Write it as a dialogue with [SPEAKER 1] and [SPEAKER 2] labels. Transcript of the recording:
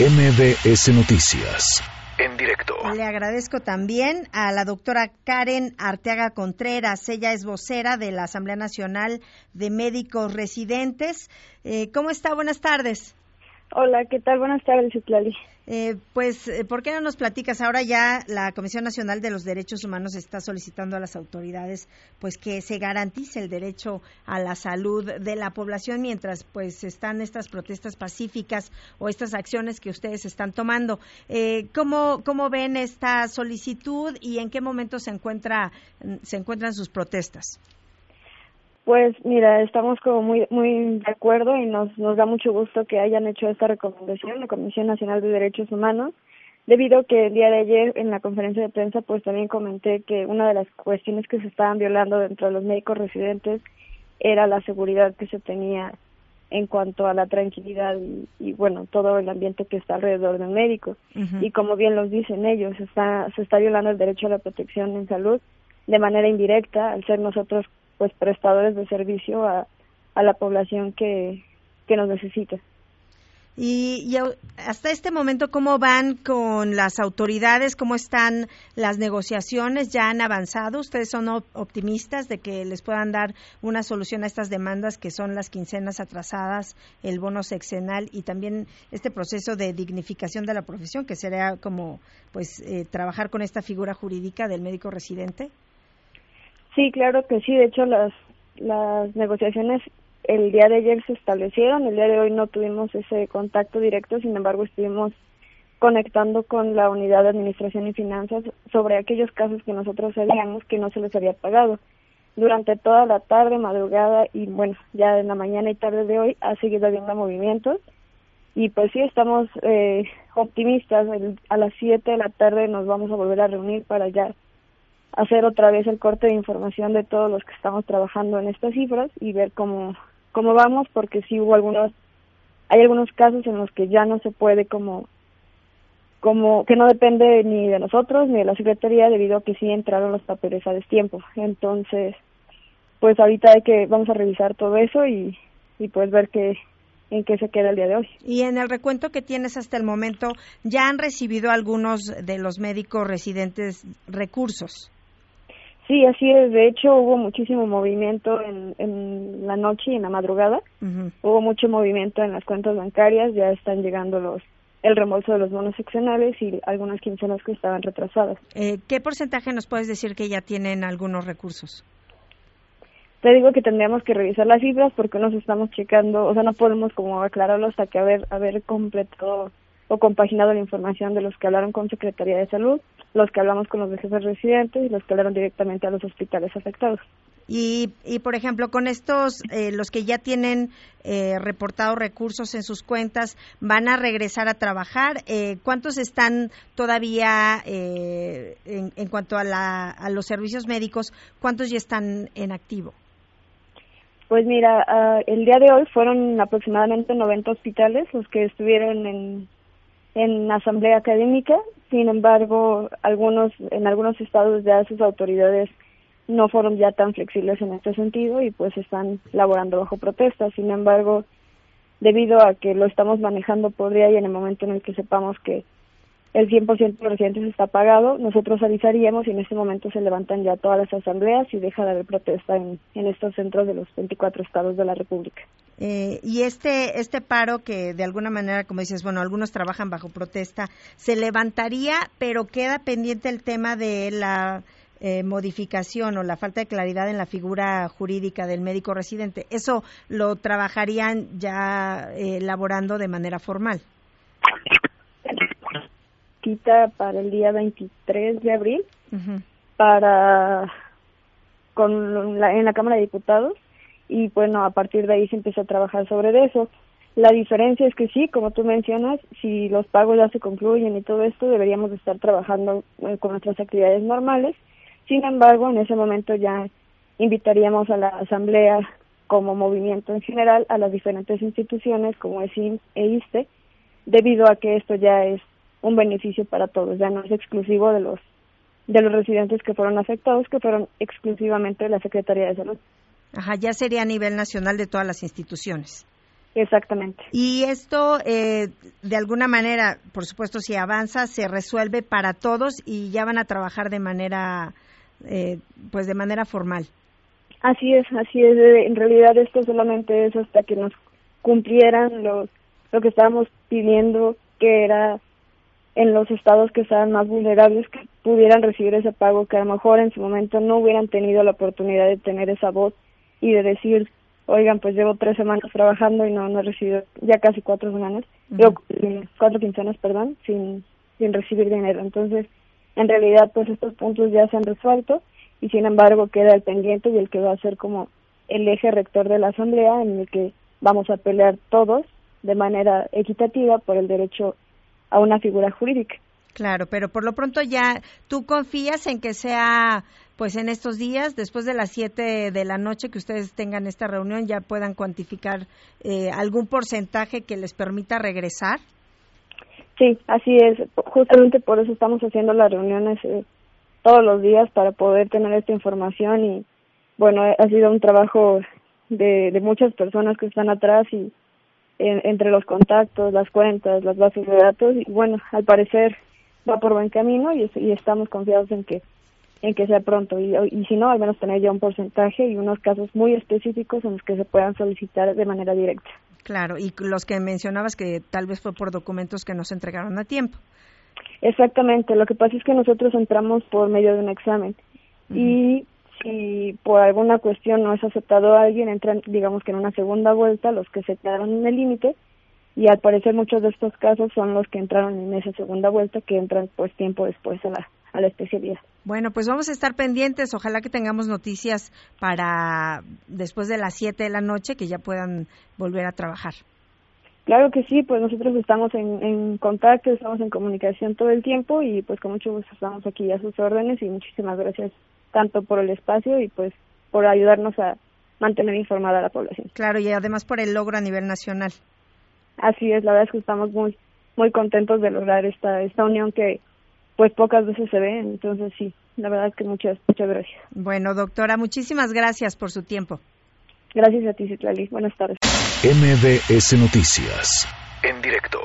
[SPEAKER 1] MBS Noticias. En directo.
[SPEAKER 2] Le agradezco también a la doctora Karen Arteaga Contreras. Ella es vocera de la Asamblea Nacional de Médicos Residentes. Eh, ¿Cómo está? Buenas tardes.
[SPEAKER 3] Hola, ¿qué tal? Buenas tardes, Citlali.
[SPEAKER 2] Eh, pues, eh, ¿por qué no nos platicas? Ahora ya la Comisión Nacional de los Derechos Humanos está solicitando a las autoridades pues que se garantice el derecho a la salud de la población mientras pues están estas protestas pacíficas o estas acciones que ustedes están tomando. Eh, ¿cómo, ¿Cómo ven esta solicitud y en qué momento se encuentra se encuentran sus protestas?
[SPEAKER 3] Pues mira, estamos como muy muy de acuerdo y nos nos da mucho gusto que hayan hecho esta recomendación la Comisión Nacional de Derechos Humanos, debido a que el día de ayer en la conferencia de prensa pues también comenté que una de las cuestiones que se estaban violando dentro de los médicos residentes era la seguridad que se tenía en cuanto a la tranquilidad y, bueno todo el ambiente que está alrededor del médico. Y como bien los dicen ellos está se está violando el derecho a la protección en salud de manera indirecta al ser nosotros pues prestadores de servicio a, a la población que, que nos necesita.
[SPEAKER 2] Y, hasta este momento, ¿cómo van con las autoridades? ¿Cómo están las negociaciones? ¿Ya han avanzado? ¿Ustedes son optimistas de que les puedan dar una solución a estas demandas que son las quincenas atrasadas, el bono sexenal y también este proceso de dignificación de la profesión, que sería como pues eh, trabajar con esta figura jurídica del médico residente?
[SPEAKER 3] Sí, claro que sí. De hecho, las, las negociaciones el día de ayer se establecieron. El día de hoy no tuvimos ese contacto directo, sin embargo, estuvimos conectando con la unidad de administración y finanzas sobre aquellos casos que nosotros sabíamos que no se les había pagado. Durante toda la tarde, madrugada y bueno, ya en la mañana y tarde de hoy ha seguido habiendo movimientos y pues sí estamos eh, optimistas. a las 7 de la tarde nos vamos a volver a reunir para ya hacer otra vez el corte de información de todos los que estamos trabajando en estas cifras y ver cómo cómo vamos porque sí hubo algunos hay algunos casos en los que ya no se puede como como que no depende ni de nosotros ni de la secretaría debido a que sí entraron los papeles a destiempo entonces pues ahorita hay que vamos a revisar todo eso y y pues ver qué en qué se queda el día de hoy.
[SPEAKER 2] Y en el recuento que tienes hasta el momento, ¿ya han recibido algunos de los médicos residentes recursos?
[SPEAKER 3] Sí, así es. De hecho, hubo muchísimo movimiento en, en la noche y en la madrugada. Hubo mucho movimiento en las cuentas bancarias. Ya están llegando los el reembolso de los bonos seccionales y algunas quincenas que estaban retrasadas.
[SPEAKER 2] Eh, ¿Qué porcentaje nos puedes decir que ya tienen algunos recursos?
[SPEAKER 3] Te digo que tendríamos que revisar las cifras porque nos estamos checando, o sea, no podemos como aclararlo hasta que haber haber completado o compaginado la información de los que hablaron con Secretaría de Salud, los que hablamos con los jefes residentes y los que hablaron directamente a los hospitales afectados.
[SPEAKER 2] Y, y por ejemplo, con estos, eh, los que ya tienen eh, reportados recursos en sus cuentas, van a regresar a trabajar. Eh, ¿Cuántos están todavía eh, en, en, cuanto a, la, a los servicios médicos? ¿Cuántos ya están en activo?
[SPEAKER 3] Pues mira, uh, el día de hoy fueron aproximadamente 90 hospitales los que estuvieron en en asamblea académica, sin embargo, algunos en algunos estados ya sus autoridades no fueron ya tan flexibles en este sentido y pues están laborando bajo protesta. Sin embargo, debido a que lo estamos manejando por día y en el momento en el que sepamos que el 100% de los residentes está pagado, nosotros avisaríamos y en ese momento se levantan ya todas las asambleas y deja de haber protesta en, en estos centros de los 24 estados de la República.
[SPEAKER 2] Eh, y este, este paro que de alguna manera, como dices, bueno, algunos trabajan bajo protesta, se levantaría, pero queda pendiente el tema de la eh, modificación o la falta de claridad en la figura jurídica del médico residente. ¿Eso lo trabajarían ya eh, elaborando de manera formal?
[SPEAKER 3] Quita para el día 23 de abril para con la, en la Cámara de Diputados y bueno, a partir de ahí se empezó a trabajar sobre eso. La diferencia es que sí, como tú mencionas, si los pagos ya se concluyen y todo esto, deberíamos estar trabajando eh, con nuestras actividades normales. Sin embargo, en ese momento ya invitaríamos a la Asamblea como movimiento en general a las diferentes instituciones como ESIM e ISTE, debido a que esto ya es un beneficio para todos, ya no es exclusivo de los de los residentes que fueron afectados, que fueron exclusivamente de la Secretaría de Salud.
[SPEAKER 2] Ajá, ya sería a nivel nacional de todas las instituciones.
[SPEAKER 3] Exactamente.
[SPEAKER 2] Y esto, eh, de alguna manera, por supuesto, si avanza, se resuelve para todos y ya van a trabajar de manera, eh, pues de manera formal.
[SPEAKER 3] Así es, así es. En realidad esto solamente es hasta que nos cumplieran lo, lo que estábamos pidiendo, que era en los estados que estaban más vulnerables que pudieran recibir ese pago, que a lo mejor en su momento no hubieran tenido la oportunidad de tener esa voz y de decir, oigan, pues llevo tres semanas trabajando y no, no he recibido, ya casi cuatro semanas, eh, cuatro quincenas, perdón, sin, sin recibir dinero. Entonces, en realidad, pues estos puntos ya se han resuelto y sin embargo queda el pendiente y el que va a ser como el eje rector de la Asamblea en el que vamos a pelear todos de manera equitativa por el derecho a una figura jurídica.
[SPEAKER 2] Claro, pero por lo pronto ya tú confías en que sea, pues en estos días, después de las 7 de la noche que ustedes tengan esta reunión, ya puedan cuantificar eh, algún porcentaje que les permita regresar.
[SPEAKER 3] Sí, así es. Justamente por eso estamos haciendo las reuniones eh, todos los días para poder tener esta información y bueno, ha sido un trabajo de, de muchas personas que están atrás y entre los contactos, las cuentas, las bases de datos y bueno, al parecer va por buen camino y, y estamos confiados en que en que sea pronto y, y si no, al menos tener ya un porcentaje y unos casos muy específicos en los que se puedan solicitar de manera directa.
[SPEAKER 2] Claro, y los que mencionabas que tal vez fue por documentos que no se entregaron a tiempo.
[SPEAKER 3] Exactamente, lo que pasa es que nosotros entramos por medio de un examen y si por alguna cuestión no es aceptado a alguien, entran, digamos que en una segunda vuelta los que se quedaron en el límite y al parecer muchos de estos casos son los que entraron en esa segunda vuelta que entran pues tiempo después a la, a la especialidad.
[SPEAKER 2] Bueno, pues vamos a estar pendientes. Ojalá que tengamos noticias para después de las 7 de la noche que ya puedan volver a trabajar.
[SPEAKER 3] Claro que sí, pues nosotros estamos en, en contacto, estamos en comunicación todo el tiempo y pues con mucho gusto estamos aquí a sus órdenes y muchísimas gracias tanto por el espacio y pues por ayudarnos a mantener informada a la población.
[SPEAKER 2] Claro, y además por el logro a nivel nacional.
[SPEAKER 3] Así es, la verdad es que estamos muy muy contentos de lograr esta esta unión que pues pocas veces se ve, entonces sí, la verdad es que muchas muchas gracias.
[SPEAKER 2] Bueno, doctora, muchísimas gracias por su tiempo.
[SPEAKER 3] Gracias a ti, Citlali. Buenas tardes.
[SPEAKER 1] MBS Noticias, en directo.